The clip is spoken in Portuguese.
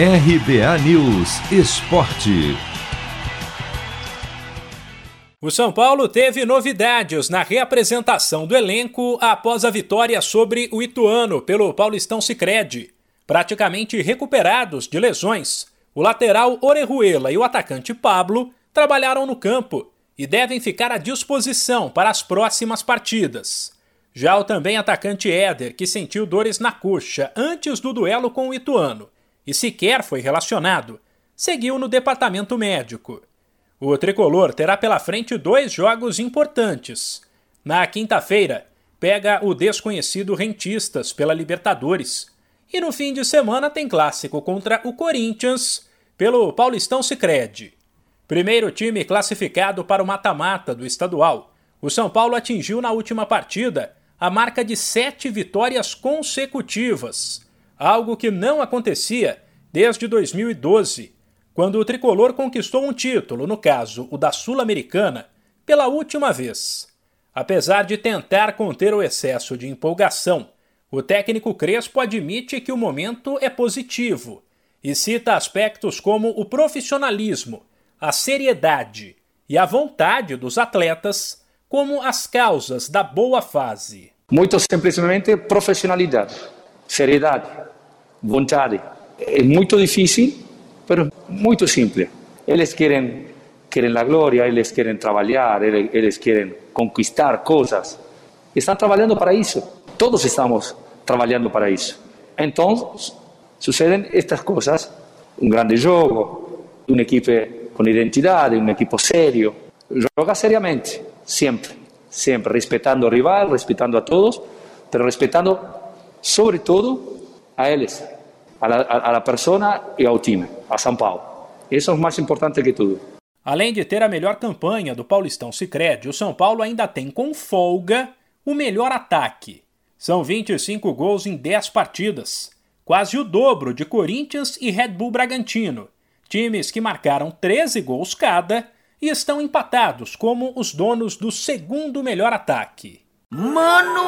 RBA News Esporte. O São Paulo teve novidades na reapresentação do elenco após a vitória sobre o Ituano pelo Paulistão Sicredi. Praticamente recuperados de lesões, o lateral Orejuela e o atacante Pablo trabalharam no campo e devem ficar à disposição para as próximas partidas. Já o também atacante Éder, que sentiu dores na coxa antes do duelo com o Ituano e sequer foi relacionado, seguiu no departamento médico. O tricolor terá pela frente dois jogos importantes. Na quinta-feira, pega o desconhecido Rentistas pela Libertadores. E no fim de semana tem clássico contra o Corinthians pelo Paulistão Sicredi. Primeiro time classificado para o mata-mata do estadual. O São Paulo atingiu na última partida a marca de sete vitórias consecutivas, algo que não acontecia desde 2012, quando o tricolor conquistou um título, no caso o da Sul-Americana, pela última vez. Apesar de tentar conter o excesso de empolgação, o técnico Crespo admite que o momento é positivo e cita aspectos como o profissionalismo, a seriedade e a vontade dos atletas como as causas da boa fase. Muito simplesmente profissionalidade, seriedade, vontade. É muito difícil, mas muito simples. Eles querem querem a glória, eles querem trabalhar, eles querem conquistar coisas. Estão trabalhando para isso. Todos estamos trabalhando para isso. Então, sucedem estas coisas. Um grande jogo, uma equipe com identidade, um equipe sério. Joga seriamente siempre, siempre, respetando al rival, respetando a todos, pero respetando sobre todo a ellos, a la, a la persona e ao time, a São Paulo. Isso é o mais importante que tudo. Além de ter a melhor campanha do Paulistão Sicredi, o São Paulo ainda tem com folga o melhor ataque. São 25 gols em 10 partidas, quase o dobro de Corinthians e Red Bull Bragantino, times que marcaram 13 gols cada e estão empatados como os donos do segundo melhor ataque. Mano,